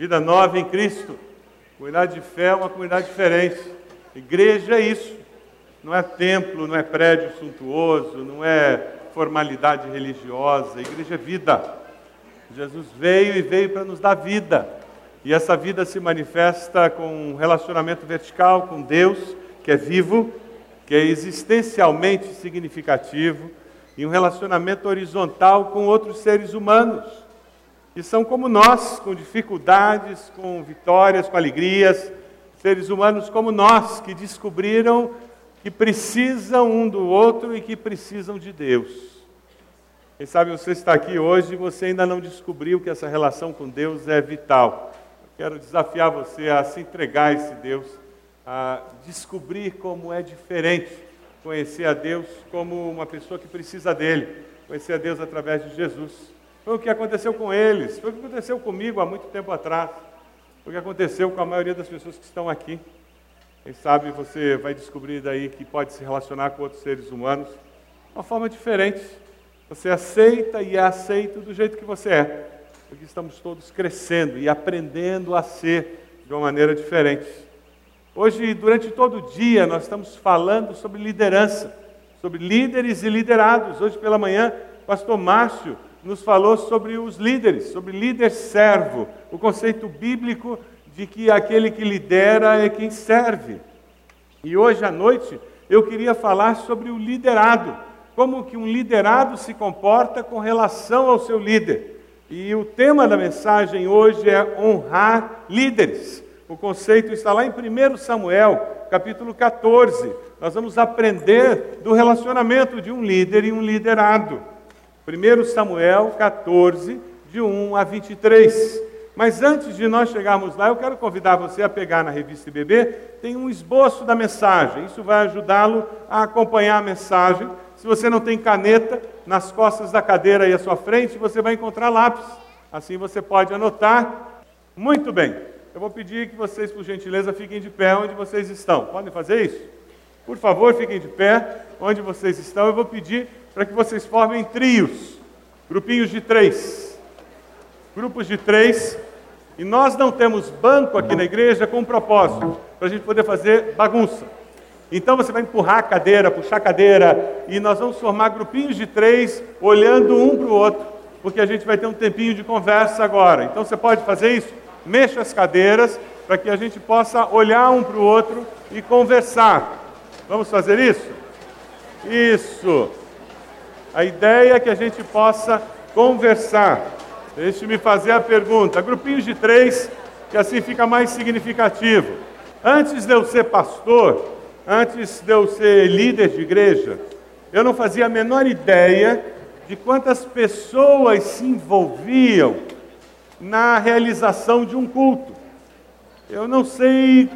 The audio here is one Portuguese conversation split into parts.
Vida nova em Cristo. Comunidade de fé é uma comunidade diferente. Igreja é isso. Não é templo, não é prédio suntuoso, não é formalidade religiosa. Igreja é vida. Jesus veio e veio para nos dar vida. E essa vida se manifesta com um relacionamento vertical com Deus, que é vivo, que é existencialmente significativo, e um relacionamento horizontal com outros seres humanos, que são como nós, com dificuldades, com vitórias, com alegrias, seres humanos como nós, que descobriram que precisam um do outro e que precisam de Deus. Quem sabe você está aqui hoje e você ainda não descobriu que essa relação com Deus é vital. Quero desafiar você a se entregar a esse Deus, a descobrir como é diferente conhecer a Deus como uma pessoa que precisa dele, conhecer a Deus através de Jesus. Foi o que aconteceu com eles, foi o que aconteceu comigo há muito tempo atrás, foi o que aconteceu com a maioria das pessoas que estão aqui. Quem sabe você vai descobrir daí que pode se relacionar com outros seres humanos de uma forma diferente. Você aceita e é aceito do jeito que você é porque estamos todos crescendo e aprendendo a ser de uma maneira diferente. Hoje, durante todo o dia, nós estamos falando sobre liderança, sobre líderes e liderados. Hoje pela manhã, pastor Márcio nos falou sobre os líderes, sobre líder servo, o conceito bíblico de que aquele que lidera é quem serve. E hoje à noite eu queria falar sobre o liderado, como que um liderado se comporta com relação ao seu líder. E o tema da mensagem hoje é honrar líderes. O conceito está lá em 1 Samuel, capítulo 14. Nós vamos aprender do relacionamento de um líder e um liderado. 1 Samuel 14, de 1 a 23. Mas antes de nós chegarmos lá, eu quero convidar você a pegar na revista IBB, tem um esboço da mensagem. Isso vai ajudá-lo a acompanhar a mensagem. Se você não tem caneta, nas costas da cadeira aí à sua frente, você vai encontrar lápis. Assim você pode anotar. Muito bem. Eu vou pedir que vocês, por gentileza, fiquem de pé onde vocês estão. Podem fazer isso? Por favor, fiquem de pé onde vocês estão. Eu vou pedir para que vocês formem trios, grupinhos de três. Grupos de três. E nós não temos banco aqui na igreja com um propósito, para a gente poder fazer bagunça. Então você vai empurrar a cadeira, puxar a cadeira, e nós vamos formar grupinhos de três, olhando um para o outro, porque a gente vai ter um tempinho de conversa agora. Então você pode fazer isso? Mexa as cadeiras, para que a gente possa olhar um para o outro e conversar. Vamos fazer isso? Isso. A ideia é que a gente possa conversar. Deixe-me fazer a pergunta. Grupinhos de três, que assim fica mais significativo. Antes de eu ser pastor, antes de eu ser líder de igreja, eu não fazia a menor ideia de quantas pessoas se envolviam na realização de um culto. Eu não sei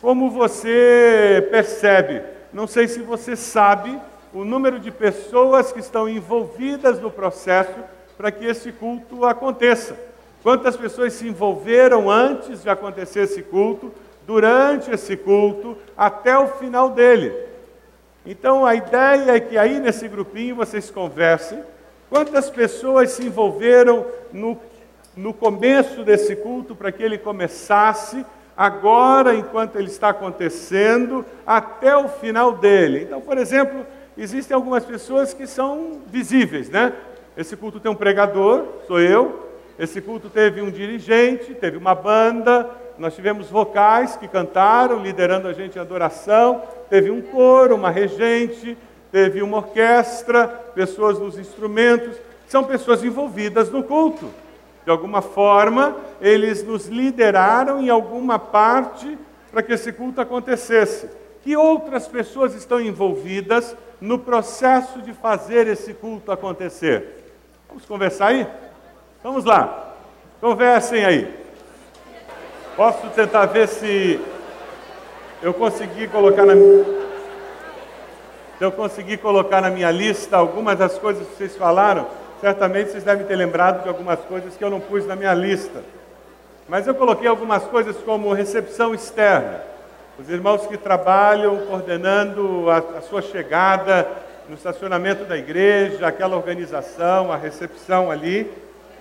como você percebe, não sei se você sabe o número de pessoas que estão envolvidas no processo para que esse culto aconteça. Quantas pessoas se envolveram antes de acontecer esse culto, durante esse culto até o final dele. Então a ideia é que aí nesse grupinho vocês conversem quantas pessoas se envolveram no, no começo desse culto para que ele começasse, agora enquanto ele está acontecendo, até o final dele. Então, por exemplo, existem algumas pessoas que são visíveis, né? Esse culto tem um pregador, sou eu. Esse culto teve um dirigente, teve uma banda, nós tivemos vocais que cantaram, liderando a gente em adoração, teve um coro, uma regente, teve uma orquestra, pessoas nos instrumentos, são pessoas envolvidas no culto. De alguma forma, eles nos lideraram em alguma parte para que esse culto acontecesse. Que outras pessoas estão envolvidas no processo de fazer esse culto acontecer? Vamos conversar aí? Vamos lá. Conversem aí. Posso tentar ver se eu consegui colocar na se eu conseguir colocar na minha lista algumas das coisas que vocês falaram, certamente vocês devem ter lembrado de algumas coisas que eu não pus na minha lista. Mas eu coloquei algumas coisas como recepção externa. Os irmãos que trabalham coordenando a, a sua chegada no estacionamento da igreja, aquela organização, a recepção ali,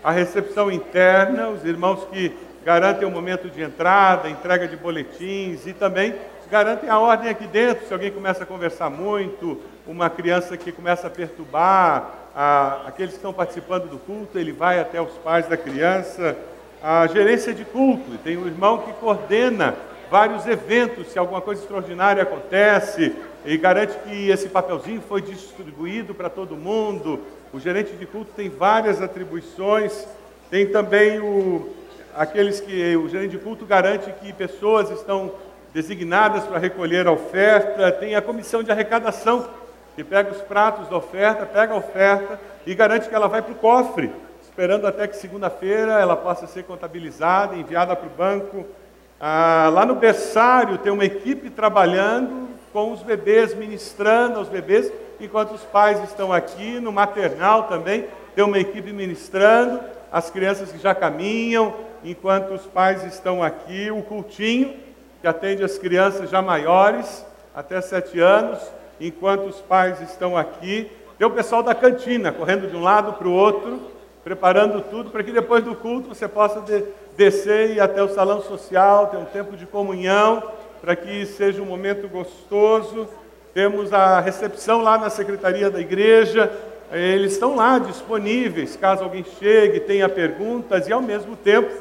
a recepção interna, os irmãos que garantem o momento de entrada, entrega de boletins e também garantem a ordem aqui dentro. Se alguém começa a conversar muito, uma criança que começa a perturbar a, aqueles que estão participando do culto, ele vai até os pais da criança. A gerência de culto, tem um irmão que coordena vários eventos, se alguma coisa extraordinária acontece, e garante que esse papelzinho foi distribuído para todo mundo. O gerente de culto tem várias atribuições. Tem também o, aqueles que o gerente de culto garante que pessoas estão designadas para recolher a oferta. Tem a comissão de arrecadação, que pega os pratos da oferta, pega a oferta e garante que ela vai para o cofre, esperando até que segunda-feira ela possa ser contabilizada, enviada para o banco. Ah, lá no berçário tem uma equipe trabalhando com os bebês, ministrando aos bebês, enquanto os pais estão aqui. No maternal também tem uma equipe ministrando, as crianças que já caminham, enquanto os pais estão aqui. O cultinho, que atende as crianças já maiores, até sete anos, enquanto os pais estão aqui. Tem o pessoal da cantina, correndo de um lado para o outro, preparando tudo para que depois do culto você possa de, descer e até o salão social, ter um tempo de comunhão, para que seja um momento gostoso. Temos a recepção lá na secretaria da igreja, eles estão lá disponíveis, caso alguém chegue, tenha perguntas, e ao mesmo tempo,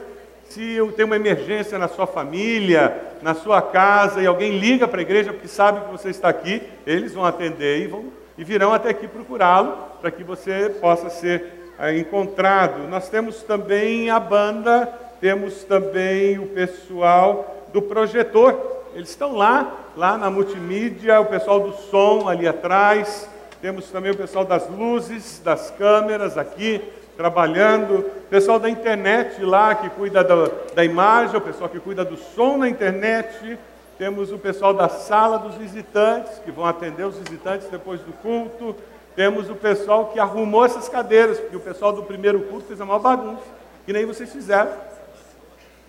se tem uma emergência na sua família, na sua casa, e alguém liga para a igreja porque sabe que você está aqui, eles vão atender e, vão, e virão até aqui procurá-lo, para que você possa ser é, encontrado. Nós temos também a banda, temos também o pessoal do projetor, eles estão lá, lá na multimídia, o pessoal do som ali atrás, temos também o pessoal das luzes, das câmeras aqui, trabalhando, o pessoal da internet lá que cuida da, da imagem, o pessoal que cuida do som na internet, temos o pessoal da sala dos visitantes, que vão atender os visitantes depois do culto, temos o pessoal que arrumou essas cadeiras, porque o pessoal do primeiro culto fez a maior bagunça, que nem vocês fizeram.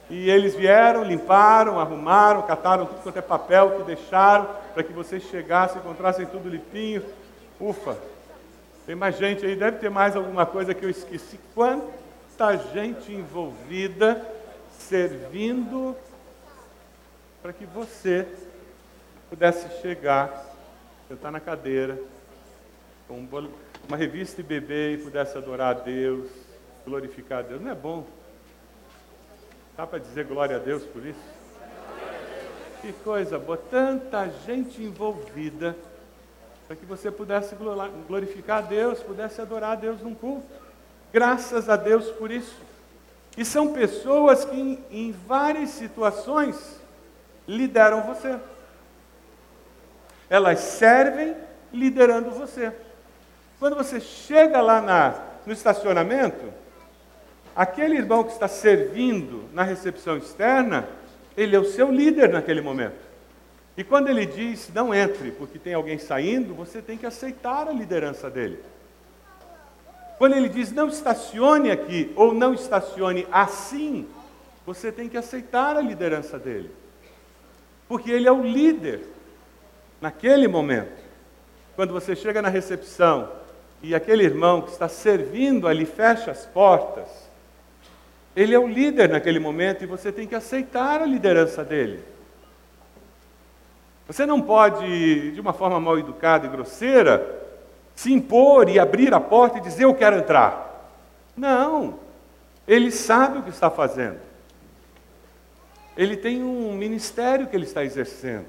E eles vieram, limparam, arrumaram, cataram tudo quanto é papel que deixaram para que vocês chegassem, encontrassem tudo limpinho. Ufa! Tem mais gente aí, deve ter mais alguma coisa que eu esqueci. Quanta gente envolvida servindo para que você pudesse chegar, sentar na cadeira, com uma revista e beber e pudesse adorar a Deus, glorificar a Deus. Não é bom? Dá para dizer glória a Deus por isso? Que coisa boa, tanta gente envolvida para que você pudesse glorificar a Deus, pudesse adorar a Deus num culto. Graças a Deus por isso. E são pessoas que em, em várias situações lideram você. Elas servem liderando você. Quando você chega lá na, no estacionamento, aquele irmão que está servindo na recepção externa, ele é o seu líder naquele momento. E quando ele diz não entre, porque tem alguém saindo, você tem que aceitar a liderança dele. Quando ele diz não estacione aqui ou não estacione assim, você tem que aceitar a liderança dele. Porque ele é o líder naquele momento. Quando você chega na recepção e aquele irmão que está servindo ali fecha as portas, ele é o líder naquele momento e você tem que aceitar a liderança dele. Você não pode, de uma forma mal educada e grosseira, se impor e abrir a porta e dizer eu quero entrar. Não. Ele sabe o que está fazendo. Ele tem um ministério que ele está exercendo.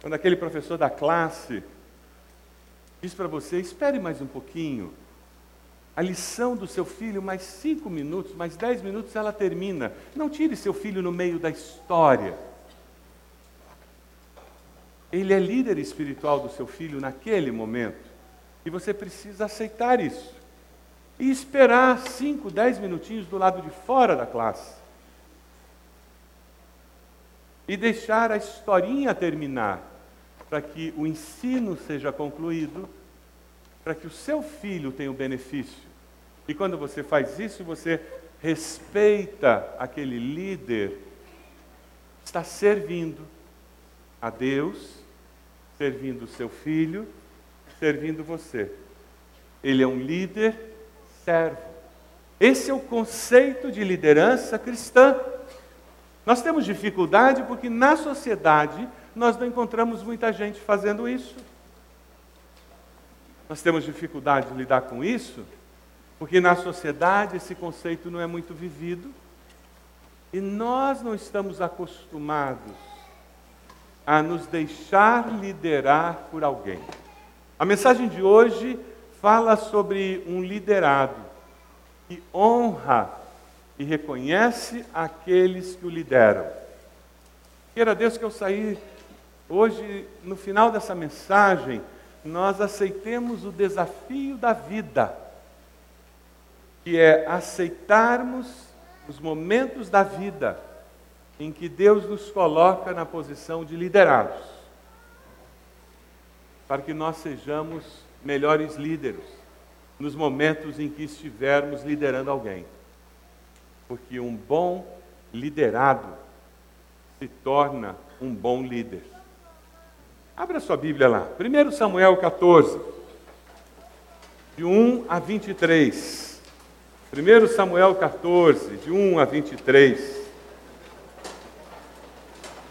Quando aquele professor da classe diz para você, espere mais um pouquinho, a lição do seu filho, mais cinco minutos, mais dez minutos, ela termina. Não tire seu filho no meio da história. Ele é líder espiritual do seu filho naquele momento. E você precisa aceitar isso. E esperar cinco, dez minutinhos do lado de fora da classe. E deixar a historinha terminar, para que o ensino seja concluído, para que o seu filho tenha o benefício e quando você faz isso, você respeita aquele líder, está servindo a Deus, servindo o seu filho, servindo você. Ele é um líder servo. Esse é o conceito de liderança cristã. Nós temos dificuldade porque na sociedade nós não encontramos muita gente fazendo isso. Nós temos dificuldade de lidar com isso porque na sociedade esse conceito não é muito vivido e nós não estamos acostumados a nos deixar liderar por alguém. A mensagem de hoje fala sobre um liderado que honra e reconhece aqueles que o lideram. Queira Deus que eu sair hoje, no final dessa mensagem, nós aceitemos o desafio da vida, que é aceitarmos os momentos da vida em que Deus nos coloca na posição de liderados, para que nós sejamos melhores líderes nos momentos em que estivermos liderando alguém. Porque um bom liderado se torna um bom líder. Abra sua Bíblia lá. 1 Samuel 14, de 1 a 23. 1 Samuel 14, de 1 a 23.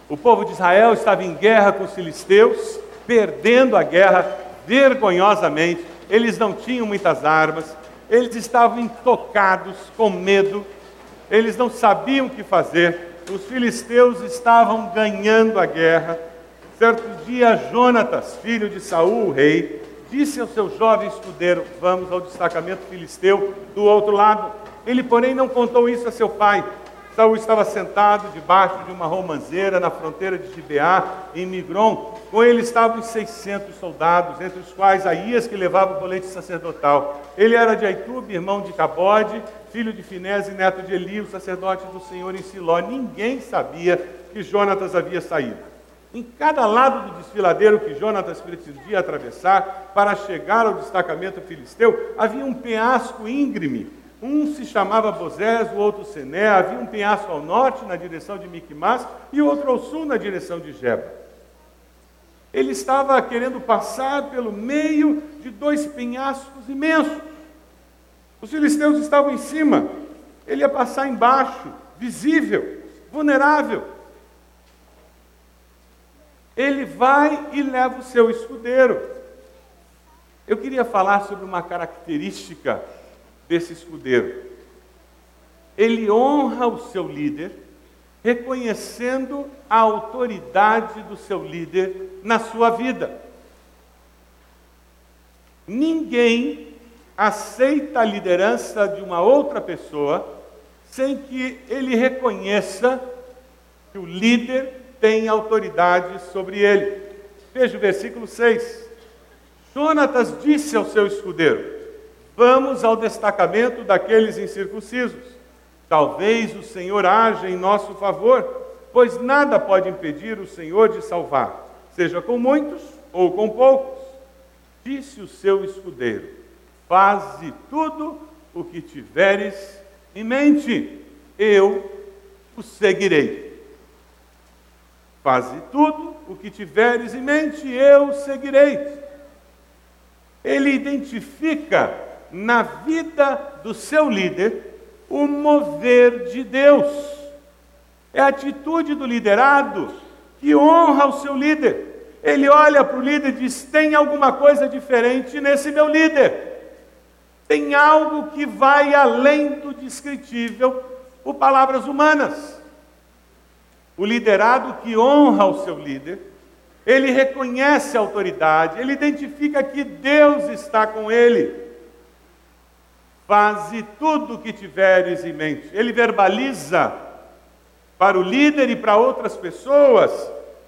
O povo de Israel estava em guerra com os filisteus, perdendo a guerra vergonhosamente. Eles não tinham muitas armas, eles estavam intocados, com medo, eles não sabiam o que fazer. Os filisteus estavam ganhando a guerra. Certo dia, Jonatas, filho de Saul, o rei, disse ao seu jovem escudeiro: Vamos ao destacamento filisteu do outro lado. Ele, porém, não contou isso a seu pai. Saul estava sentado debaixo de uma romanceira na fronteira de Gibeá, em Migron. Com ele estavam 600 soldados, entre os quais Aías, que levava o colete sacerdotal. Ele era de Aitube, irmão de Cabode, filho de Finés e neto de Eli, o sacerdote do Senhor em Siló. Ninguém sabia que Jonatas havia saído. Em cada lado do desfiladeiro que Jonatas pretendia atravessar para chegar ao destacamento filisteu, havia um penhasco íngreme um se chamava Bozés, o outro Sené, havia um penhasco ao norte, na direção de Miquimás, e outro ao sul, na direção de Geba. Ele estava querendo passar pelo meio de dois penhascos imensos. Os filisteus estavam em cima, ele ia passar embaixo, visível, vulnerável. Ele vai e leva o seu escudeiro. Eu queria falar sobre uma característica desse escudeiro. Ele honra o seu líder, reconhecendo a autoridade do seu líder na sua vida. Ninguém aceita a liderança de uma outra pessoa sem que ele reconheça que o líder tem autoridade sobre ele. Veja o versículo 6. Jonatas disse ao seu escudeiro: Vamos ao destacamento daqueles incircuncisos. Talvez o Senhor haja em nosso favor, pois nada pode impedir o Senhor de salvar, seja com muitos ou com poucos. Disse o seu escudeiro: Faze tudo o que tiveres em mente, eu o seguirei. Faze tudo o que tiveres em mente, eu seguirei. Ele identifica na vida do seu líder o mover de Deus. É a atitude do liderado que honra o seu líder. Ele olha para o líder e diz: tem alguma coisa diferente nesse meu líder. Tem algo que vai além do descritível por palavras humanas. O liderado que honra o seu líder, ele reconhece a autoridade, ele identifica que Deus está com ele. Faze tudo o que tiveres em mente. Ele verbaliza para o líder e para outras pessoas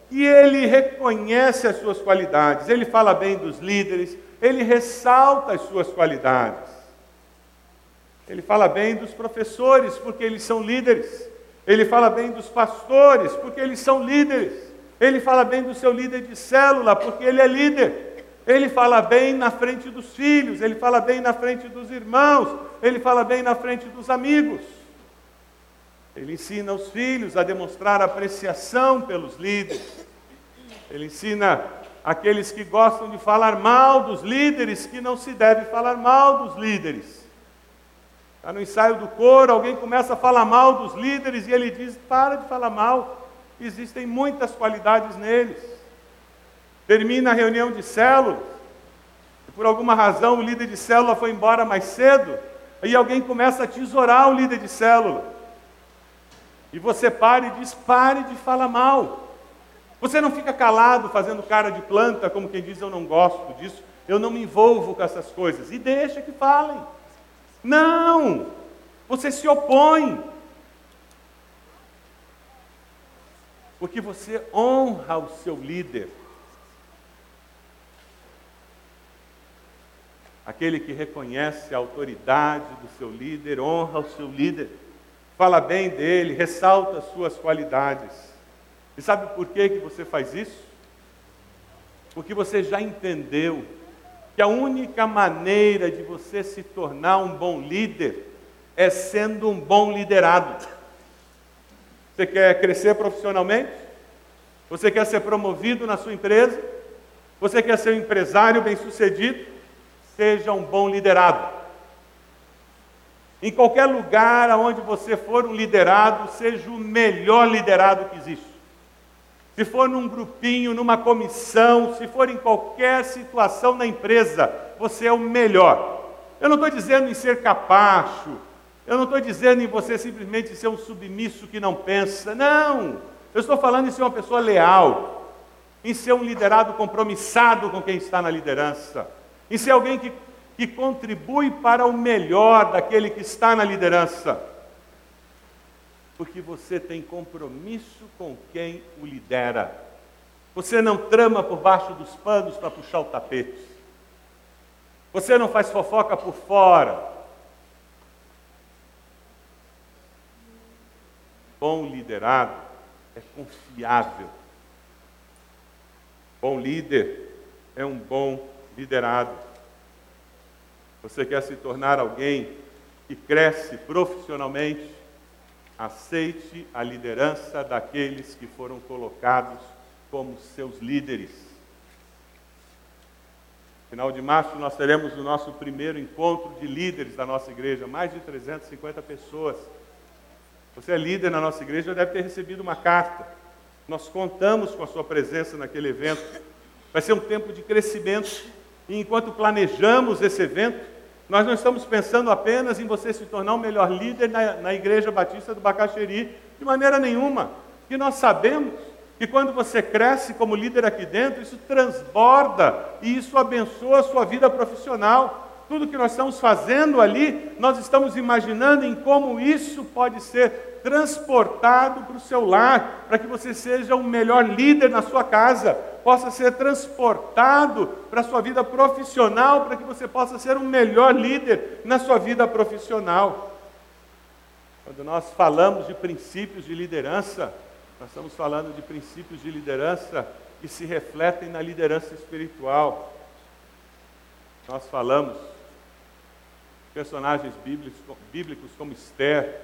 que ele reconhece as suas qualidades. Ele fala bem dos líderes, ele ressalta as suas qualidades. Ele fala bem dos professores, porque eles são líderes. Ele fala bem dos pastores, porque eles são líderes. Ele fala bem do seu líder de célula, porque ele é líder. Ele fala bem na frente dos filhos, ele fala bem na frente dos irmãos, ele fala bem na frente dos amigos. Ele ensina os filhos a demonstrar apreciação pelos líderes. Ele ensina aqueles que gostam de falar mal dos líderes que não se deve falar mal dos líderes. Está no ensaio do coro, alguém começa a falar mal dos líderes e ele diz: para de falar mal, existem muitas qualidades neles. Termina a reunião de célula, e por alguma razão o líder de célula foi embora mais cedo, aí alguém começa a tesourar o líder de célula. E você para e diz: pare de falar mal. Você não fica calado fazendo cara de planta, como quem diz: eu não gosto disso, eu não me envolvo com essas coisas. E deixa que falem. Não! Você se opõe. Porque você honra o seu líder. Aquele que reconhece a autoridade do seu líder, honra o seu líder, fala bem dele, ressalta as suas qualidades. E sabe por que, que você faz isso? Porque você já entendeu que a única maneira de você se tornar um bom líder é sendo um bom liderado. Você quer crescer profissionalmente? Você quer ser promovido na sua empresa? Você quer ser um empresário bem-sucedido? Seja um bom liderado. Em qualquer lugar onde você for um liderado, seja o melhor liderado que existe se for num grupinho, numa comissão, se for em qualquer situação na empresa, você é o melhor. Eu não estou dizendo em ser capacho, eu não estou dizendo em você simplesmente ser um submisso que não pensa, não. Eu estou falando em ser uma pessoa leal, em ser um liderado compromissado com quem está na liderança, em ser alguém que, que contribui para o melhor daquele que está na liderança porque você tem compromisso com quem o lidera. Você não trama por baixo dos panos para puxar o tapete. Você não faz fofoca por fora. Bom liderado é confiável. Bom líder é um bom liderado. Você quer se tornar alguém que cresce profissionalmente, aceite a liderança daqueles que foram colocados como seus líderes. Final de março nós teremos o nosso primeiro encontro de líderes da nossa igreja, mais de 350 pessoas. Você é líder na nossa igreja, deve ter recebido uma carta. Nós contamos com a sua presença naquele evento. Vai ser um tempo de crescimento. E enquanto planejamos esse evento, nós não estamos pensando apenas em você se tornar um melhor líder na, na Igreja Batista do Bacaxeri, de maneira nenhuma. Que nós sabemos que quando você cresce como líder aqui dentro, isso transborda e isso abençoa a sua vida profissional. Tudo que nós estamos fazendo ali, nós estamos imaginando em como isso pode ser transportado para o seu lar, para que você seja um melhor líder na sua casa, possa ser transportado para a sua vida profissional, para que você possa ser um melhor líder na sua vida profissional. Quando nós falamos de princípios de liderança, nós estamos falando de princípios de liderança que se refletem na liderança espiritual. Nós falamos personagens bíblicos, bíblicos como Esther,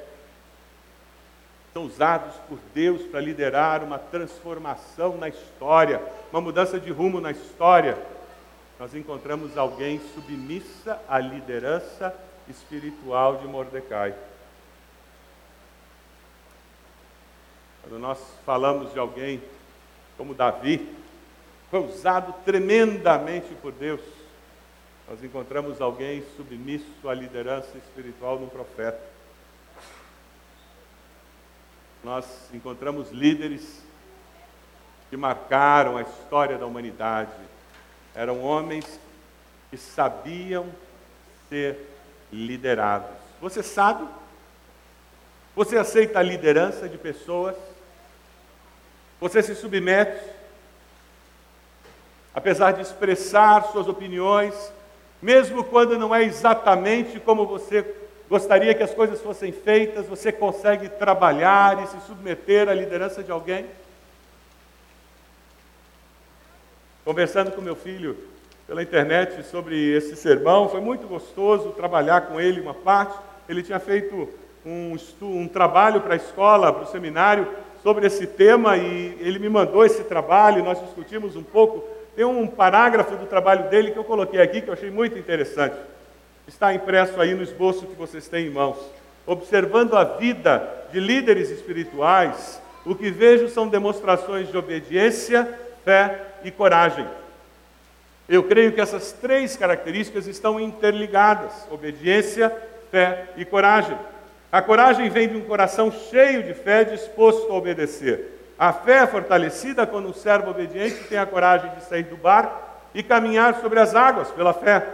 são usados por Deus para liderar uma transformação na história, uma mudança de rumo na história. Nós encontramos alguém submissa à liderança espiritual de Mordecai. Quando nós falamos de alguém como Davi, foi usado tremendamente por Deus. Nós encontramos alguém submisso à liderança espiritual de um profeta nós encontramos líderes que marcaram a história da humanidade. Eram homens que sabiam ser liderados. Você sabe? Você aceita a liderança de pessoas? Você se submete? Apesar de expressar suas opiniões, mesmo quando não é exatamente como você gostaria que as coisas fossem feitas, você consegue trabalhar e se submeter à liderança de alguém? Conversando com meu filho pela internet sobre esse sermão, foi muito gostoso trabalhar com ele uma parte. Ele tinha feito um, um trabalho para a escola, para o seminário, sobre esse tema e ele me mandou esse trabalho, nós discutimos um pouco. Tem um parágrafo do trabalho dele que eu coloquei aqui que eu achei muito interessante. Está impresso aí no esboço que vocês têm em mãos. Observando a vida de líderes espirituais, o que vejo são demonstrações de obediência, fé e coragem. Eu creio que essas três características estão interligadas: obediência, fé e coragem. A coragem vem de um coração cheio de fé, disposto a obedecer. A fé é fortalecida quando um servo obediente tem a coragem de sair do barco e caminhar sobre as águas pela fé.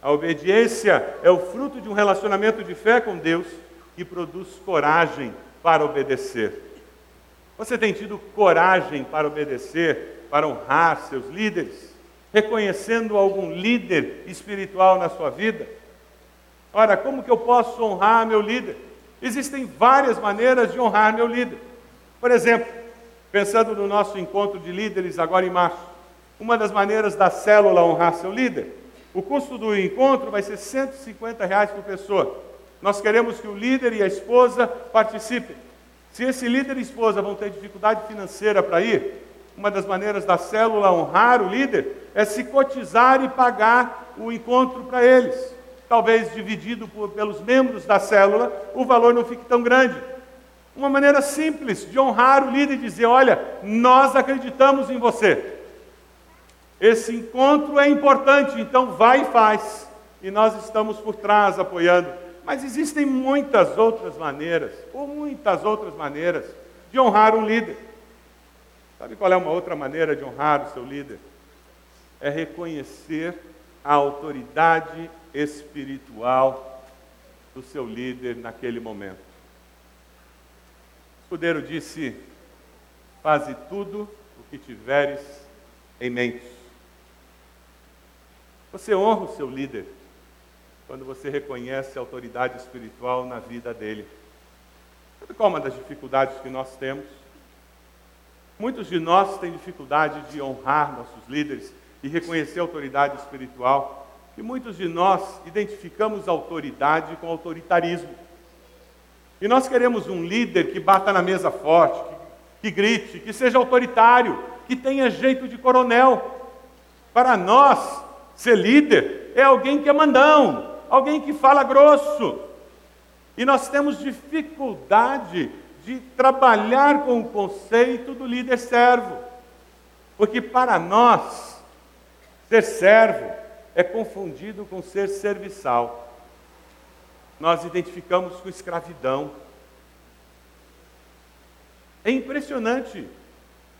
A obediência é o fruto de um relacionamento de fé com Deus que produz coragem para obedecer. Você tem tido coragem para obedecer, para honrar seus líderes? Reconhecendo algum líder espiritual na sua vida? Ora, como que eu posso honrar meu líder? Existem várias maneiras de honrar meu líder. Por exemplo, pensando no nosso encontro de líderes agora em março, uma das maneiras da célula honrar seu líder, o custo do encontro vai ser 150 reais por pessoa. Nós queremos que o líder e a esposa participem. Se esse líder e esposa vão ter dificuldade financeira para ir, uma das maneiras da célula honrar o líder é se cotizar e pagar o encontro para eles. Talvez dividido por, pelos membros da célula, o valor não fique tão grande. Uma maneira simples de honrar o líder e dizer: olha, nós acreditamos em você. Esse encontro é importante, então vai e faz. E nós estamos por trás apoiando. Mas existem muitas outras maneiras, ou muitas outras maneiras, de honrar um líder. Sabe qual é uma outra maneira de honrar o seu líder? É reconhecer a autoridade espiritual do seu líder naquele momento. Escudeiro disse: Faze tudo o que tiveres em mente. Você honra o seu líder quando você reconhece a autoridade espiritual na vida dele. Sabe qual é uma das dificuldades que nós temos? Muitos de nós têm dificuldade de honrar nossos líderes e reconhecer a autoridade espiritual. E muitos de nós identificamos autoridade com autoritarismo. E nós queremos um líder que bata na mesa forte, que, que grite, que seja autoritário, que tenha jeito de coronel. Para nós, ser líder é alguém que é mandão, alguém que fala grosso. E nós temos dificuldade de trabalhar com o conceito do líder servo. Porque para nós, ser servo é confundido com ser serviçal. Nós identificamos com escravidão. É impressionante,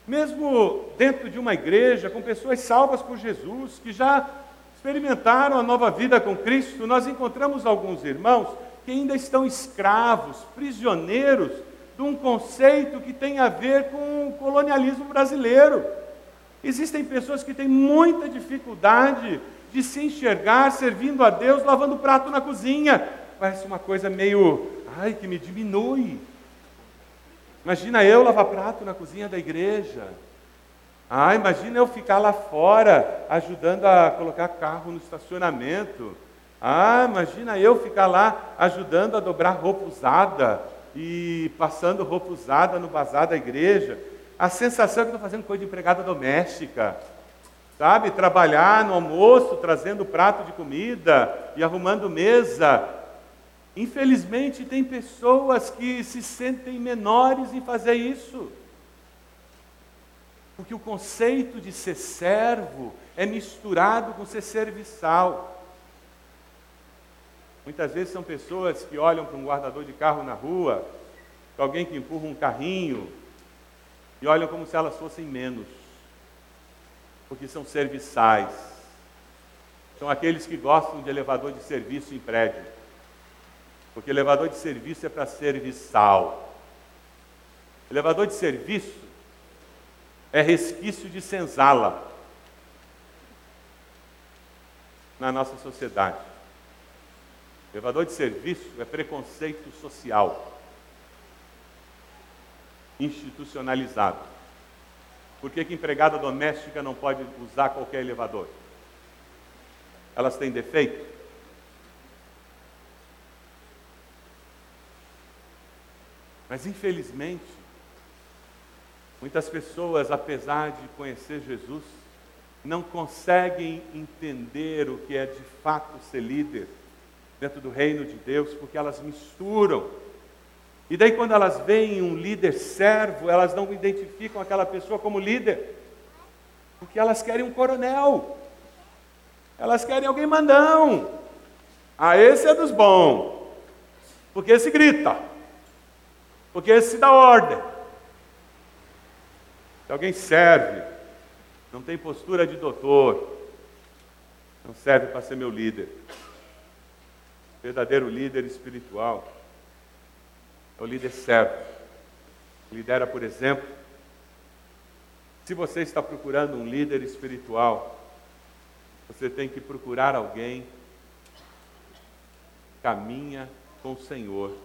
mesmo dentro de uma igreja, com pessoas salvas por Jesus, que já experimentaram a nova vida com Cristo, nós encontramos alguns irmãos que ainda estão escravos, prisioneiros de um conceito que tem a ver com o colonialismo brasileiro. Existem pessoas que têm muita dificuldade de se enxergar servindo a Deus lavando prato na cozinha. Parece uma coisa meio, ai, que me diminui. Imagina eu lavar prato na cozinha da igreja. Ah, imagina eu ficar lá fora ajudando a colocar carro no estacionamento. Ah, imagina eu ficar lá ajudando a dobrar roupa usada e passando roupa usada no bazar da igreja. A sensação é que estou fazendo coisa de empregada doméstica. Sabe? Trabalhar no almoço, trazendo prato de comida e arrumando mesa. Infelizmente, tem pessoas que se sentem menores em fazer isso. Porque o conceito de ser servo é misturado com ser serviçal. Muitas vezes são pessoas que olham para um guardador de carro na rua, para alguém que empurra um carrinho, e olham como se elas fossem menos, porque são serviçais. São aqueles que gostam de elevador de serviço em prédio, porque elevador de serviço é para serviçal. Elevador de serviço é resquício de senzala na nossa sociedade. Elevador de serviço é preconceito social, institucionalizado. Por que, que empregada doméstica não pode usar qualquer elevador? Elas têm defeito? Mas infelizmente, Muitas pessoas, apesar de conhecer Jesus, não conseguem entender o que é de fato ser líder dentro do reino de Deus, porque elas misturam. E daí, quando elas veem um líder servo, elas não identificam aquela pessoa como líder, porque elas querem um coronel, elas querem alguém mandão. Ah, esse é dos bons, porque esse grita, porque esse dá ordem. Se alguém serve, não tem postura de doutor, não serve para ser meu líder. O verdadeiro líder espiritual é o líder servo. Lidera, por exemplo. Se você está procurando um líder espiritual, você tem que procurar alguém que caminha com o Senhor.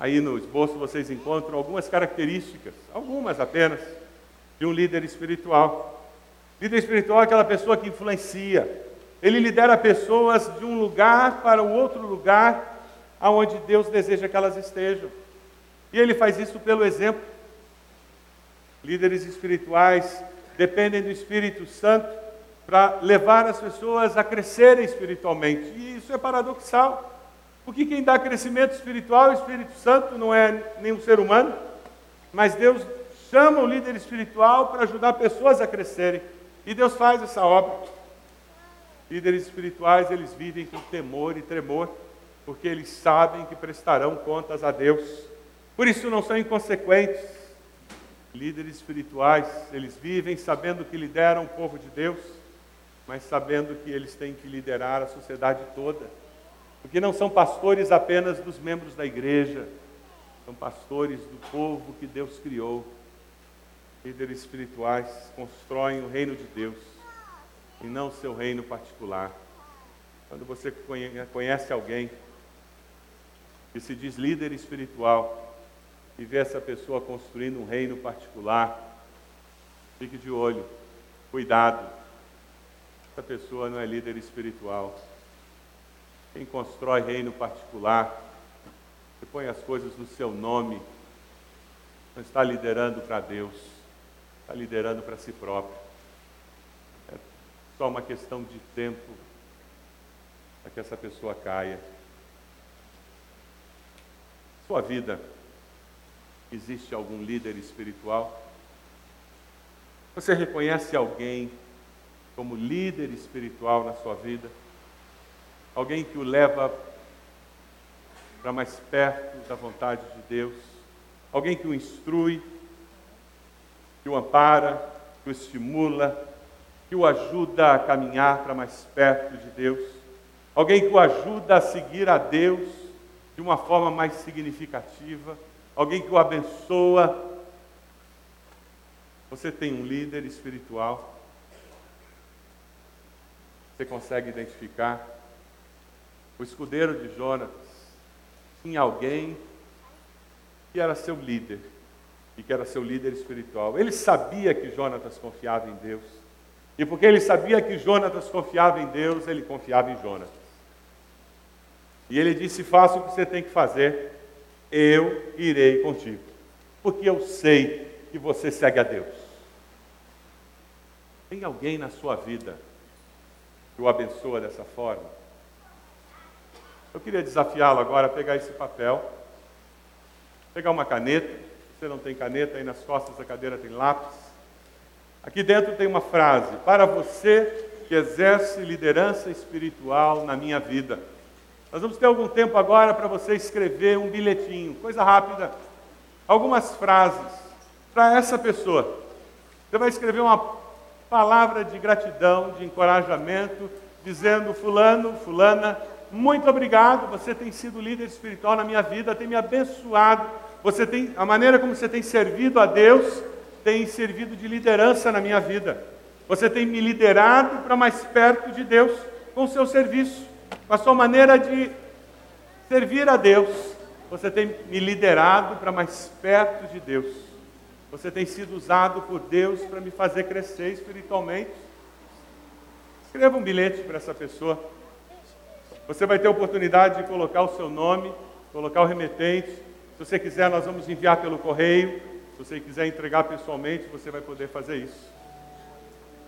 Aí no esboço vocês encontram algumas características, algumas apenas, de um líder espiritual. Líder espiritual é aquela pessoa que influencia. Ele lidera pessoas de um lugar para o outro lugar aonde Deus deseja que elas estejam. E ele faz isso pelo exemplo. Líderes espirituais dependem do Espírito Santo para levar as pessoas a crescerem espiritualmente. E isso é paradoxal. Porque quem dá crescimento espiritual o Espírito Santo, não é nenhum ser humano. Mas Deus chama o líder espiritual para ajudar pessoas a crescerem. E Deus faz essa obra. Líderes espirituais, eles vivem com temor e tremor, porque eles sabem que prestarão contas a Deus. Por isso não são inconsequentes. Líderes espirituais, eles vivem sabendo que lideram o povo de Deus, mas sabendo que eles têm que liderar a sociedade toda. Porque não são pastores apenas dos membros da igreja, são pastores do povo que Deus criou líderes espirituais constroem o reino de Deus e não seu reino particular. Quando você conhece alguém que se diz líder espiritual e vê essa pessoa construindo um reino particular, fique de olho, cuidado. Essa pessoa não é líder espiritual. Quem constrói reino particular, que põe as coisas no seu nome, não está liderando para Deus está liderando para si próprio. É só uma questão de tempo para que essa pessoa caia. Sua vida, existe algum líder espiritual? Você reconhece alguém como líder espiritual na sua vida? Alguém que o leva para mais perto da vontade de Deus? Alguém que o instrui? que o ampara, que o estimula, que o ajuda a caminhar para mais perto de Deus, alguém que o ajuda a seguir a Deus de uma forma mais significativa, alguém que o abençoa. Você tem um líder espiritual. Você consegue identificar? O escudeiro de Jonas tinha alguém que era seu líder e que era seu líder espiritual. Ele sabia que Jonatas confiava em Deus. E porque ele sabia que Jonatas confiava em Deus, ele confiava em Jonatas. E ele disse: Faça o que você tem que fazer, eu irei contigo, porque eu sei que você segue a Deus. Tem alguém na sua vida que o abençoa dessa forma? Eu queria desafiá-lo agora a pegar esse papel, pegar uma caneta você não tem caneta, aí nas costas da cadeira tem lápis. Aqui dentro tem uma frase: Para você que exerce liderança espiritual na minha vida. Nós vamos ter algum tempo agora para você escrever um bilhetinho, coisa rápida, algumas frases para essa pessoa. Você vai escrever uma palavra de gratidão, de encorajamento, dizendo: Fulano, Fulana, muito obrigado, você tem sido líder espiritual na minha vida, tem me abençoado você tem a maneira como você tem servido a Deus tem servido de liderança na minha vida. Você tem me liderado para mais perto de Deus com o seu serviço, com a sua maneira de servir a Deus. Você tem me liderado para mais perto de Deus. Você tem sido usado por Deus para me fazer crescer espiritualmente. Escreva um bilhete para essa pessoa. Você vai ter a oportunidade de colocar o seu nome, colocar o remetente, se você quiser, nós vamos enviar pelo correio. Se você quiser entregar pessoalmente, você vai poder fazer isso.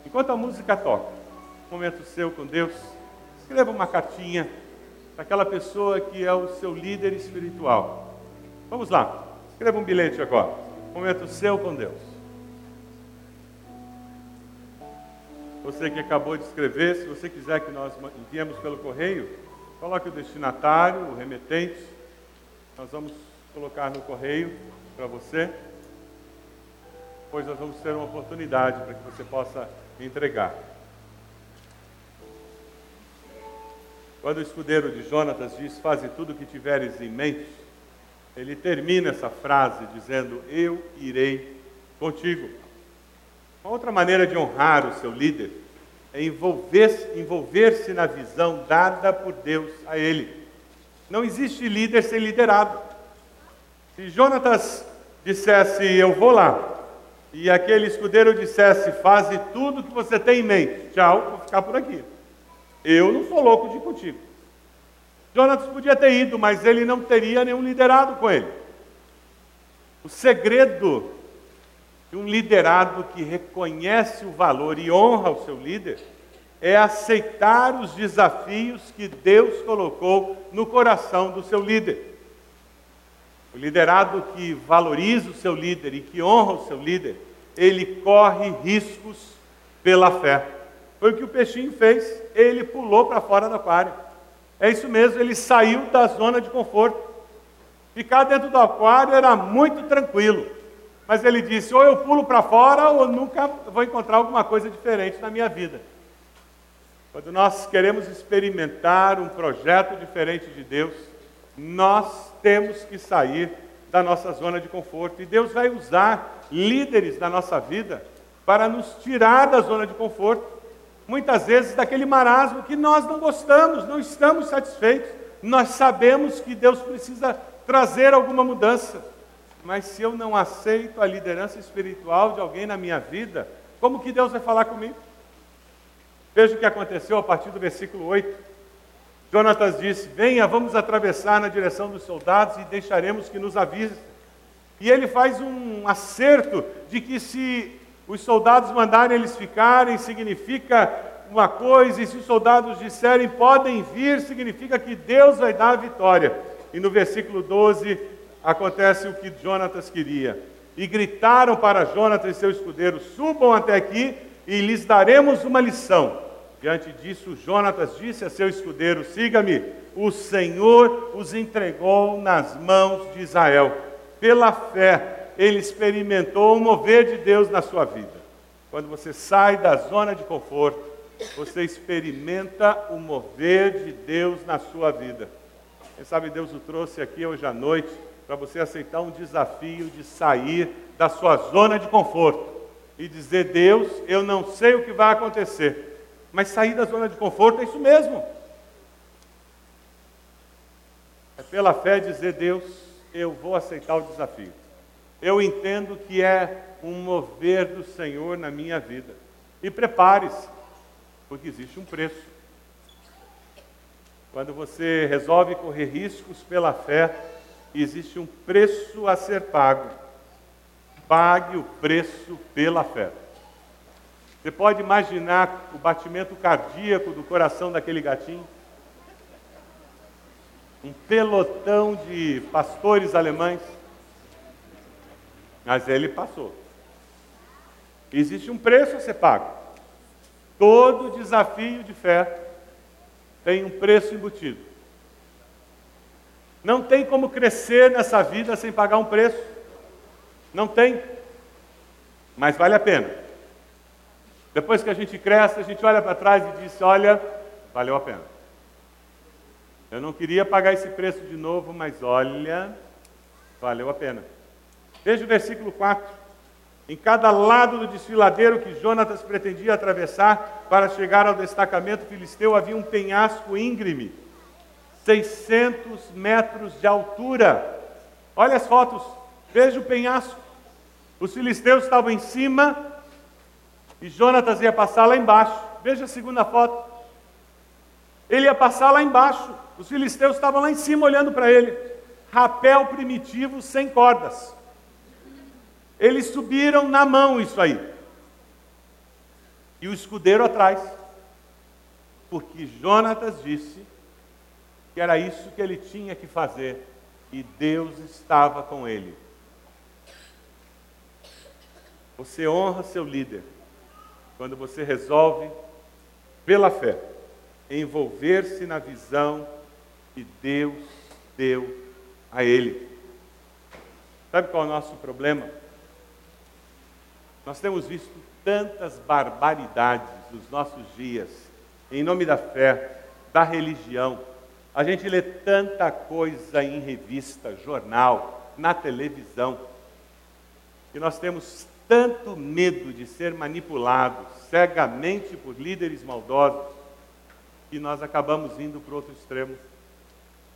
Enquanto a música toca, momento seu com Deus, escreva uma cartinha para aquela pessoa que é o seu líder espiritual. Vamos lá, escreva um bilhete agora. Momento seu com Deus. Você que acabou de escrever, se você quiser que nós enviemos pelo correio, coloque o destinatário, o remetente. Nós vamos colocar no correio para você. Pois nós vamos ter uma oportunidade para que você possa entregar. Quando o escudeiro de Jonatas diz: Faze tudo o que tiveres em mente, ele termina essa frase dizendo: Eu irei contigo. Uma outra maneira de honrar o seu líder é envolver-se envolver na visão dada por Deus a ele. Não existe líder sem liderado. Se Jonatas dissesse, eu vou lá, e aquele escudeiro dissesse, faze tudo que você tem em mente, tchau, vou ficar por aqui. Eu não sou louco de ir contigo. Jonatas podia ter ido, mas ele não teria nenhum liderado com ele. O segredo de um liderado que reconhece o valor e honra o seu líder é aceitar os desafios que Deus colocou no coração do seu líder. O liderado que valoriza o seu líder e que honra o seu líder, ele corre riscos pela fé. Foi o que o peixinho fez, ele pulou para fora do aquário. É isso mesmo, ele saiu da zona de conforto. Ficar dentro do aquário era muito tranquilo. Mas ele disse: ou eu pulo para fora, ou nunca vou encontrar alguma coisa diferente na minha vida. Quando nós queremos experimentar um projeto diferente de Deus, nós temos que sair da nossa zona de conforto. E Deus vai usar líderes da nossa vida para nos tirar da zona de conforto muitas vezes daquele marasmo que nós não gostamos, não estamos satisfeitos. Nós sabemos que Deus precisa trazer alguma mudança, mas se eu não aceito a liderança espiritual de alguém na minha vida, como que Deus vai falar comigo? Veja o que aconteceu a partir do versículo 8. Jonatas disse: Venha, vamos atravessar na direção dos soldados e deixaremos que nos avisem. E ele faz um acerto de que se os soldados mandarem eles ficarem, significa uma coisa, e se os soldados disserem podem vir, significa que Deus vai dar a vitória. E no versículo 12 acontece o que Jonatas queria. E gritaram para Jonatas e seu escudeiro: Subam até aqui e lhes daremos uma lição. Diante disso, Jonatas disse a seu escudeiro: Siga-me, o Senhor os entregou nas mãos de Israel. Pela fé, ele experimentou o mover de Deus na sua vida. Quando você sai da zona de conforto, você experimenta o mover de Deus na sua vida. Quem sabe Deus o trouxe aqui hoje à noite para você aceitar um desafio de sair da sua zona de conforto e dizer: Deus, eu não sei o que vai acontecer, mas sair da zona de conforto é isso mesmo. É pela fé dizer: Deus, eu vou aceitar o desafio eu entendo que é um mover do Senhor na minha vida. E prepare-se, porque existe um preço. Quando você resolve correr riscos pela fé, existe um preço a ser pago. Pague o preço pela fé. Você pode imaginar o batimento cardíaco do coração daquele gatinho? Um pelotão de pastores alemães mas ele passou. Existe um preço a ser pago. Todo desafio de fé tem um preço embutido. Não tem como crescer nessa vida sem pagar um preço. Não tem. Mas vale a pena. Depois que a gente cresce, a gente olha para trás e diz: Olha, valeu a pena. Eu não queria pagar esse preço de novo, mas olha, valeu a pena. Veja o versículo 4. Em cada lado do desfiladeiro que Jonatas pretendia atravessar para chegar ao destacamento filisteu havia um penhasco íngreme, 600 metros de altura. Olha as fotos, veja o penhasco. Os filisteus estavam em cima e Jonatas ia passar lá embaixo. Veja a segunda foto. Ele ia passar lá embaixo. Os filisteus estavam lá em cima olhando para ele. Rapel primitivo sem cordas. Eles subiram na mão isso aí. E o escudeiro atrás. porque Jonatas disse que era isso que ele tinha que fazer e Deus estava com ele. Você honra seu líder quando você resolve, pela fé, envolver-se na visão que Deus deu a ele. Sabe qual é o nosso problema? Nós temos visto tantas barbaridades nos nossos dias, em nome da fé, da religião. A gente lê tanta coisa em revista, jornal, na televisão, que nós temos tanto medo de ser manipulados cegamente por líderes maldosos, que nós acabamos indo para outro extremo.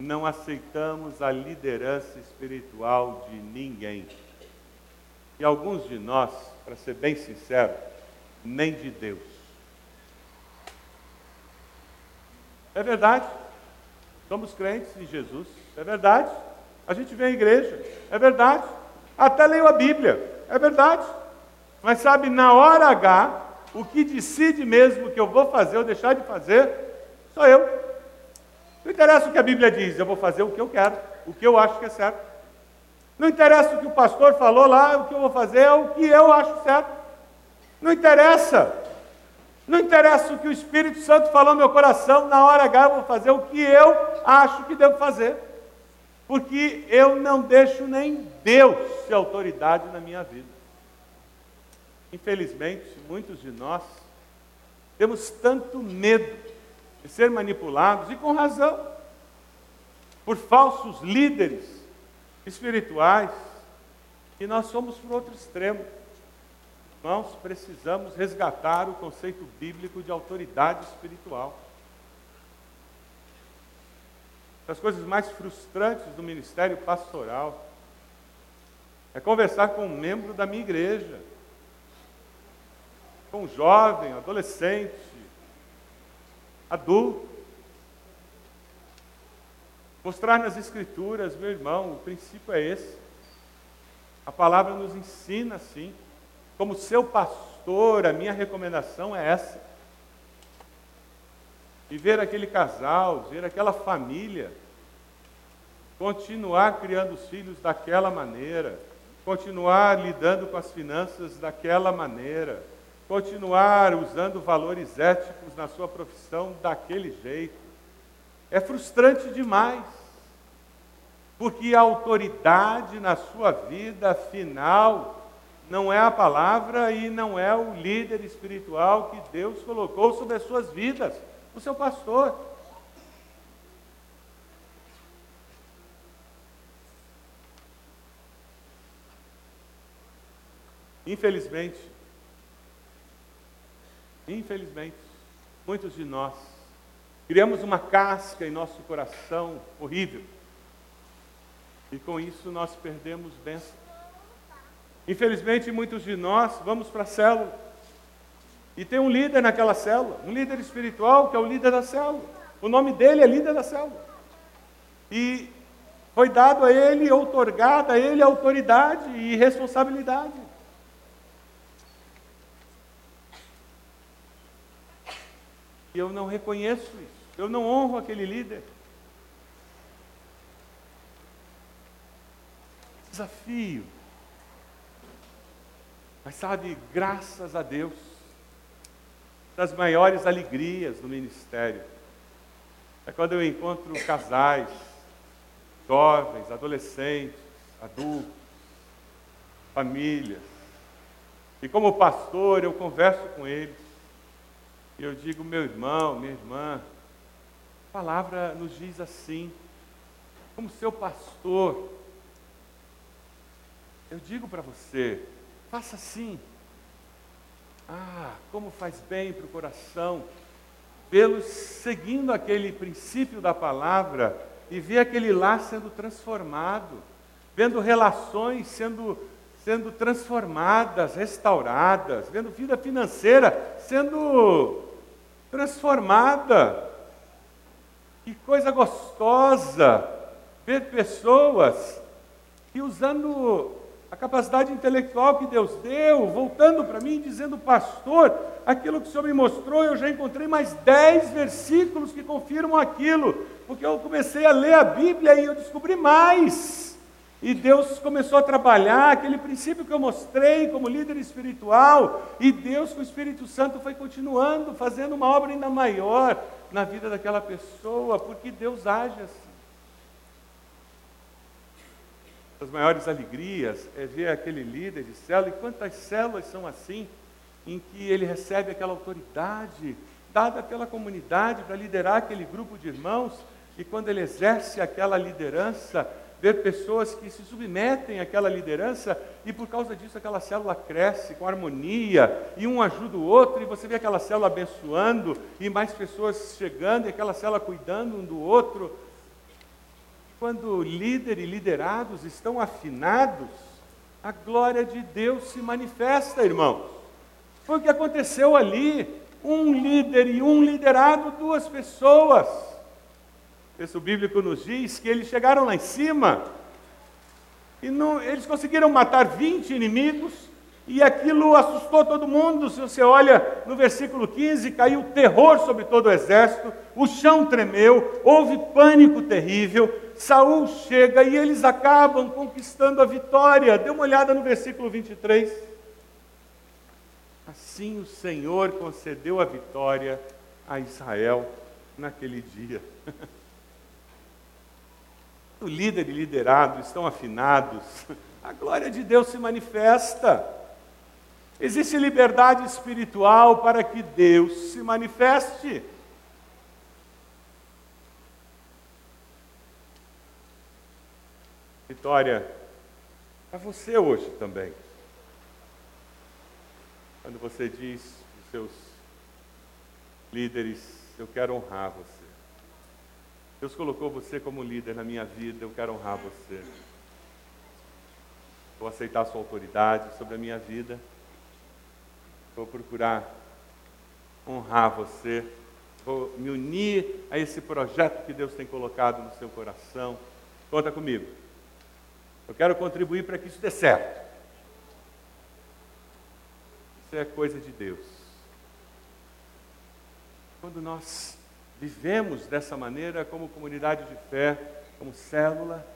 Não aceitamos a liderança espiritual de ninguém. E alguns de nós, para ser bem sincero, nem de Deus. É verdade. Somos crentes em Jesus. É verdade. A gente vem à igreja. É verdade. Até leio a Bíblia. É verdade. Mas sabe, na hora H, o que decide mesmo que eu vou fazer ou deixar de fazer, sou eu. Não interessa o que a Bíblia diz, eu vou fazer o que eu quero, o que eu acho que é certo. Não interessa o que o pastor falou lá, o que eu vou fazer é o que eu acho certo. Não interessa. Não interessa o que o Espírito Santo falou no meu coração, na hora H eu vou fazer o que eu acho que devo fazer. Porque eu não deixo nem Deus ser autoridade na minha vida. Infelizmente, muitos de nós temos tanto medo de ser manipulados, e com razão, por falsos líderes espirituais, que nós somos para outro extremo. Irmãos, precisamos resgatar o conceito bíblico de autoridade espiritual. As coisas mais frustrantes do ministério pastoral é conversar com um membro da minha igreja com um jovem, adolescente, adulto. Mostrar nas Escrituras, meu irmão, o princípio é esse. A palavra nos ensina assim. Como seu pastor, a minha recomendação é essa. E ver aquele casal, ver aquela família, continuar criando os filhos daquela maneira, continuar lidando com as finanças daquela maneira, continuar usando valores éticos na sua profissão daquele jeito. É frustrante demais, porque a autoridade na sua vida, afinal, não é a palavra e não é o líder espiritual que Deus colocou sobre as suas vidas, o seu pastor. Infelizmente, Infelizmente, muitos de nós criamos uma casca em nosso coração horrível. E com isso nós perdemos bênção. Infelizmente, muitos de nós vamos para a célula. E tem um líder naquela célula, um líder espiritual que é o líder da célula. O nome dele é líder da célula. E foi dado a ele, outorgada a ele autoridade e responsabilidade. E eu não reconheço isso. Eu não honro aquele líder. Desafio. Mas sabe, graças a Deus, das maiores alegrias no ministério é quando eu encontro casais, jovens, adolescentes, adultos, famílias. E como pastor, eu converso com eles. E eu digo, meu irmão, minha irmã, a palavra nos diz assim, como seu pastor, eu digo para você, faça assim. Ah, como faz bem para o coração vê-los seguindo aquele princípio da palavra e ver aquele lá sendo transformado, vendo relações sendo sendo transformadas, restauradas, vendo vida financeira sendo transformada. Que coisa gostosa ver pessoas que usando a capacidade intelectual que Deus deu, voltando para mim, dizendo, pastor, aquilo que o Senhor me mostrou, eu já encontrei mais dez versículos que confirmam aquilo, porque eu comecei a ler a Bíblia e eu descobri mais. E Deus começou a trabalhar aquele princípio que eu mostrei como líder espiritual, e Deus, com o Espírito Santo, foi continuando, fazendo uma obra ainda maior na vida daquela pessoa, porque Deus age assim. Das maiores alegrias é ver aquele líder de célula, e quantas células são assim, em que ele recebe aquela autoridade dada pela comunidade para liderar aquele grupo de irmãos, e quando ele exerce aquela liderança, ver pessoas que se submetem àquela liderança e por causa disso aquela célula cresce com harmonia e um ajuda o outro e você vê aquela célula abençoando e mais pessoas chegando e aquela célula cuidando um do outro quando líder e liderados estão afinados, a glória de Deus se manifesta, irmãos. Foi o que aconteceu ali. Um líder e um liderado, duas pessoas. O texto bíblico nos diz que eles chegaram lá em cima e não, eles conseguiram matar 20 inimigos e aquilo assustou todo mundo. Se você olha no versículo 15, caiu terror sobre todo o exército, o chão tremeu, houve pânico terrível. Saul chega e eles acabam conquistando a vitória. Dê uma olhada no versículo 23. Assim o Senhor concedeu a vitória a Israel naquele dia. O líder e liderado estão afinados, a glória de Deus se manifesta. Existe liberdade espiritual para que Deus se manifeste. Vitória, para você hoje também. Quando você diz aos seus líderes, eu quero honrar você. Deus colocou você como líder na minha vida, eu quero honrar você. Vou aceitar a sua autoridade sobre a minha vida. Vou procurar honrar você. Vou me unir a esse projeto que Deus tem colocado no seu coração. Conta comigo. Eu quero contribuir para que isso dê certo. Isso é coisa de Deus. Quando nós vivemos dessa maneira, como comunidade de fé, como célula,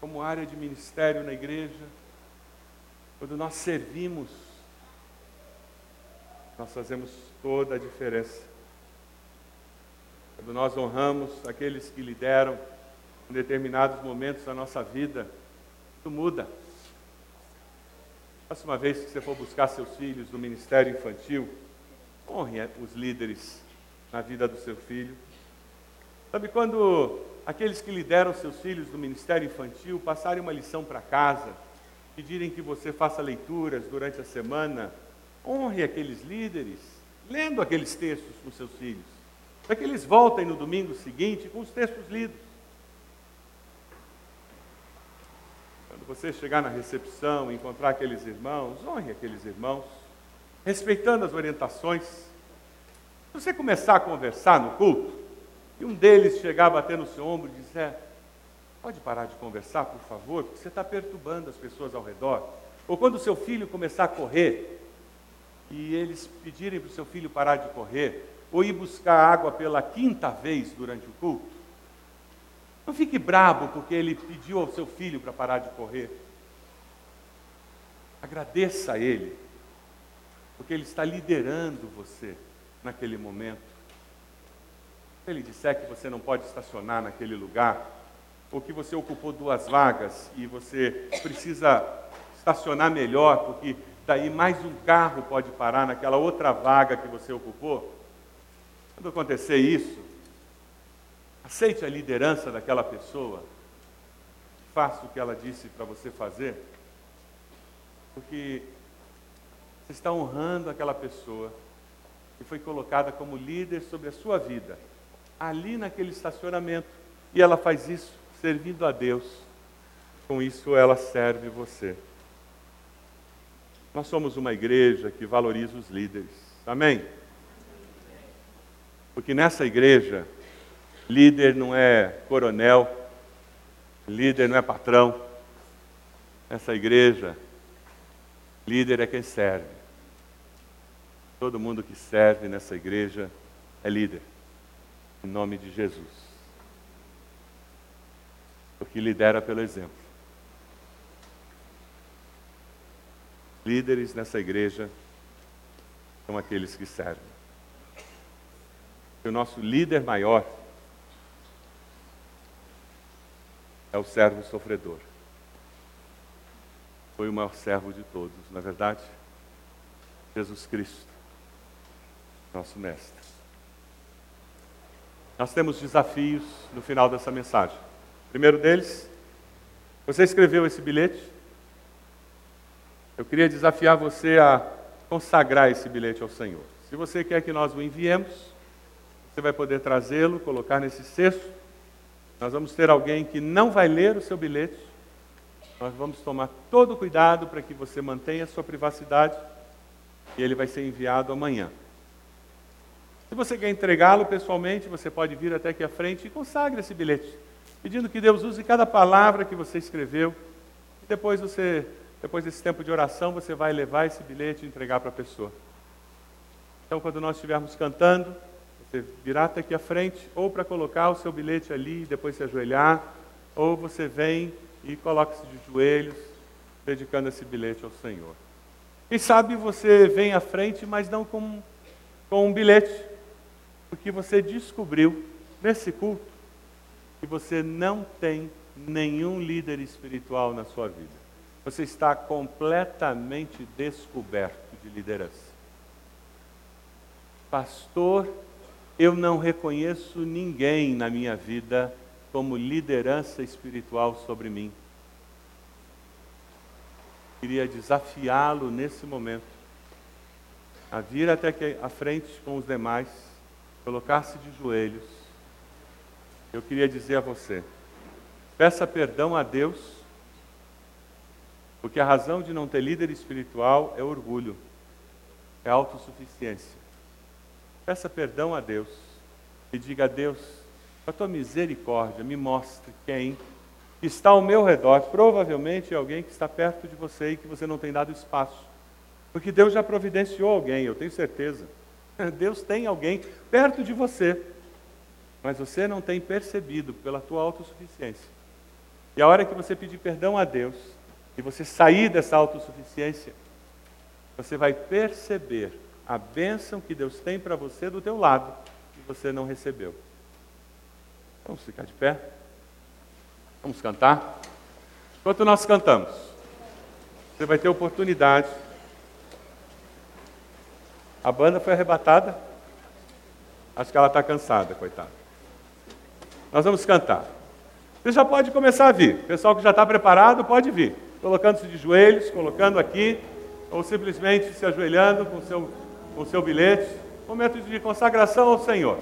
como área de ministério na igreja, quando nós servimos nós fazemos toda a diferença. Quando nós honramos aqueles que lideram em determinados momentos da nossa vida, tudo muda. Próxima vez que você for buscar seus filhos no ministério infantil, honre os líderes na vida do seu filho. Sabe quando aqueles que lideram seus filhos no ministério infantil passarem uma lição para casa, pedirem que você faça leituras durante a semana, Honre aqueles líderes, lendo aqueles textos com seus filhos, para que eles voltem no domingo seguinte com os textos lidos. Quando você chegar na recepção encontrar aqueles irmãos, honre aqueles irmãos, respeitando as orientações. Se você começar a conversar no culto, e um deles chegar bater no seu ombro e dizer: Pode parar de conversar, por favor, porque você está perturbando as pessoas ao redor. Ou quando o seu filho começar a correr, e eles pedirem para o seu filho parar de correr, ou ir buscar água pela quinta vez durante o culto, não fique brabo porque ele pediu ao seu filho para parar de correr. Agradeça a ele, porque ele está liderando você naquele momento. Se ele disser que você não pode estacionar naquele lugar, ou que você ocupou duas vagas e você precisa estacionar melhor porque daí mais um carro pode parar naquela outra vaga que você ocupou. Quando acontecer isso, aceite a liderança daquela pessoa, faça o que ela disse para você fazer, porque você está honrando aquela pessoa que foi colocada como líder sobre a sua vida, ali naquele estacionamento, e ela faz isso servindo a Deus. Com isso, ela serve você. Nós somos uma igreja que valoriza os líderes. Amém? Porque nessa igreja, líder não é coronel, líder não é patrão. Nessa igreja, Líder é quem serve. Todo mundo que serve nessa igreja é líder. Em nome de Jesus. Porque lidera pelo exemplo. Líderes nessa igreja são aqueles que servem. E o nosso líder maior é o servo sofredor. Foi o maior servo de todos, na é verdade? Jesus Cristo, nosso Mestre. Nós temos desafios no final dessa mensagem. Primeiro deles, você escreveu esse bilhete? Eu queria desafiar você a consagrar esse bilhete ao Senhor. Se você quer que nós o enviemos, você vai poder trazê-lo, colocar nesse cesto nós vamos ter alguém que não vai ler o seu bilhete. Nós vamos tomar todo o cuidado para que você mantenha a sua privacidade e ele vai ser enviado amanhã. Se você quer entregá-lo pessoalmente, você pode vir até aqui à frente e consagre esse bilhete, pedindo que Deus use cada palavra que você escreveu. E depois você, depois desse tempo de oração, você vai levar esse bilhete e entregar para a pessoa. Então, quando nós estivermos cantando, você virá até aqui à frente, ou para colocar o seu bilhete ali e depois se ajoelhar, ou você vem e coloca-se de joelhos, dedicando esse bilhete ao Senhor. Quem sabe você vem à frente, mas não com, com um bilhete, porque você descobriu nesse culto que você não tem nenhum líder espiritual na sua vida. Você está completamente descoberto de liderança. Pastor eu não reconheço ninguém na minha vida como liderança espiritual sobre mim. Queria desafiá-lo nesse momento a vir até aqui à frente com os demais, colocar-se de joelhos. Eu queria dizer a você: peça perdão a Deus, porque a razão de não ter líder espiritual é orgulho, é autossuficiência. Peça perdão a Deus e diga a Deus, com a tua misericórdia, me mostre quem está ao meu redor. Provavelmente é alguém que está perto de você e que você não tem dado espaço. Porque Deus já providenciou alguém, eu tenho certeza. Deus tem alguém perto de você, mas você não tem percebido pela tua autossuficiência. E a hora que você pedir perdão a Deus e você sair dessa autossuficiência, você vai perceber a bênção que Deus tem para você do teu lado que você não recebeu. Vamos ficar de pé? Vamos cantar? Enquanto nós cantamos, você vai ter oportunidade. A banda foi arrebatada. Acho que ela está cansada, coitada. Nós vamos cantar. Você já pode começar a vir. O pessoal que já está preparado pode vir. Colocando-se de joelhos, colocando aqui, ou simplesmente se ajoelhando com o seu com seu bilhete, momento de consagração ao Senhor.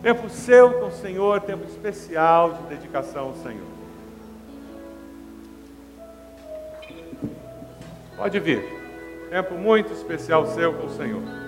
Tempo seu com o Senhor, tempo especial de dedicação ao Senhor. Pode vir. Tempo muito especial seu com o Senhor.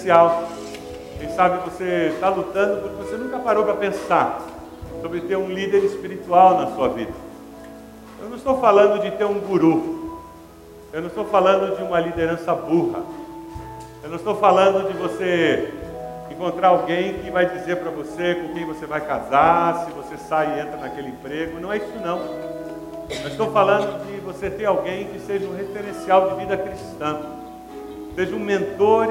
especial. Quem sabe você está lutando porque você nunca parou para pensar sobre ter um líder espiritual na sua vida. Eu não estou falando de ter um guru. Eu não estou falando de uma liderança burra. Eu não estou falando de você encontrar alguém que vai dizer para você com quem você vai casar, se você sai e entra naquele emprego. Não é isso não. Eu estou falando de você ter alguém que seja um referencial de vida cristã. Seja um mentor